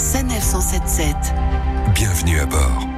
Sanef 177. Bienvenue à bord.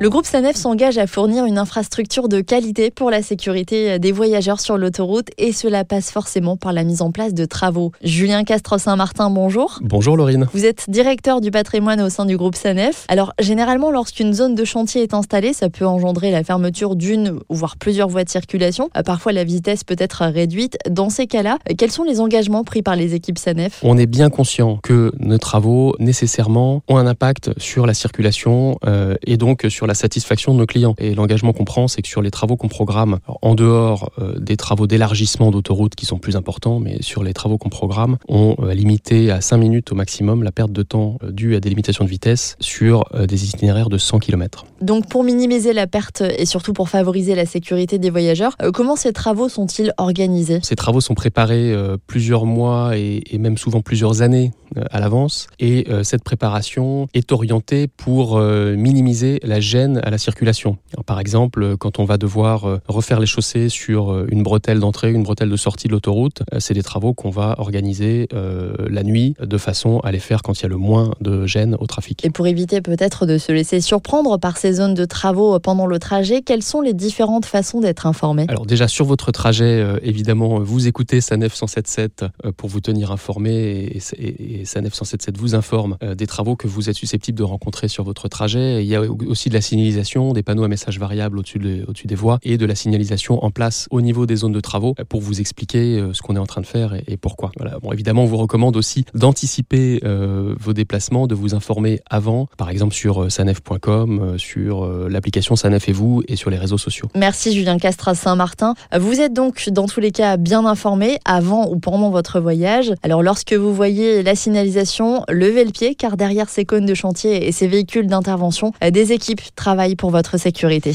Le groupe Sanef s'engage à fournir une infrastructure de qualité pour la sécurité des voyageurs sur l'autoroute et cela passe forcément par la mise en place de travaux. Julien Castre-Saint-Martin, bonjour. Bonjour Laurine. Vous êtes directeur du patrimoine au sein du groupe Sanef. Alors, généralement, lorsqu'une zone de chantier est installée, ça peut engendrer la fermeture d'une ou voire plusieurs voies de circulation. Euh, parfois, la vitesse peut être réduite. Dans ces cas-là, euh, quels sont les engagements pris par les équipes Sanef? On est bien conscient que nos travaux nécessairement ont un impact sur la circulation euh, et donc sur la satisfaction de nos clients. Et l'engagement qu'on prend, c'est que sur les travaux qu'on programme, en dehors euh, des travaux d'élargissement d'autoroute qui sont plus importants, mais sur les travaux qu'on programme, on va limiter à 5 minutes au maximum la perte de temps euh, due à des limitations de vitesse sur euh, des itinéraires de 100 km. Donc, pour minimiser la perte et surtout pour favoriser la sécurité des voyageurs, euh, comment ces travaux sont-ils organisés? Ces travaux sont préparés euh, plusieurs mois et, même souvent plusieurs années euh, à l'avance. Et euh, cette préparation est orientée pour euh, minimiser la gêne à la circulation. Par exemple, euh, quand on va devoir euh, refaire les chaussées sur euh, une bretelle d'entrée, une bretelle de sortie de l'autoroute, euh, c'est des travaux qu'on va organiser euh, la nuit de façon à les faire quand il y a le moins de gêne au trafic. Et pour éviter peut-être de se laisser surprendre par ces zones de travaux pendant le trajet, quelles sont les différentes façons d'être informé? Alors déjà sur votre trajet, euh, évidemment, vous écoutez Sanef 177 euh, pour vous tenir informé et, et, et Sanef 177 vous informe euh, des travaux que vous êtes susceptible de rencontrer sur votre trajet. Il y a aussi de la signalisation, des panneaux à messages variables au-dessus de- au-dessus des voies et de la signalisation en place au niveau des zones de travaux euh, pour vous expliquer euh, ce qu'on est en train de faire et, pourquoi. Bon, évidemment, on vous recommande aussi d'anticiper vos déplacements, de vous informer avant, par exemple sur sanef.com, sur l'application Sanef et vous et sur les réseaux sociaux. Merci Julien Castra Saint-Martin. Vous êtes donc dans tous les cas bien informé avant ou pendant votre voyage. Alors lorsque vous voyez la signalisation, levez le pied car derrière ces cônes de chantier et ces véhicules d'intervention, des équipes travaillent pour votre sécurité.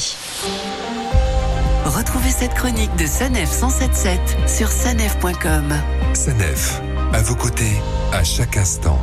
Retrouvez cette chronique de Sanef 177 sur sanef.com. Sanef, à vos côtés, à chaque instant.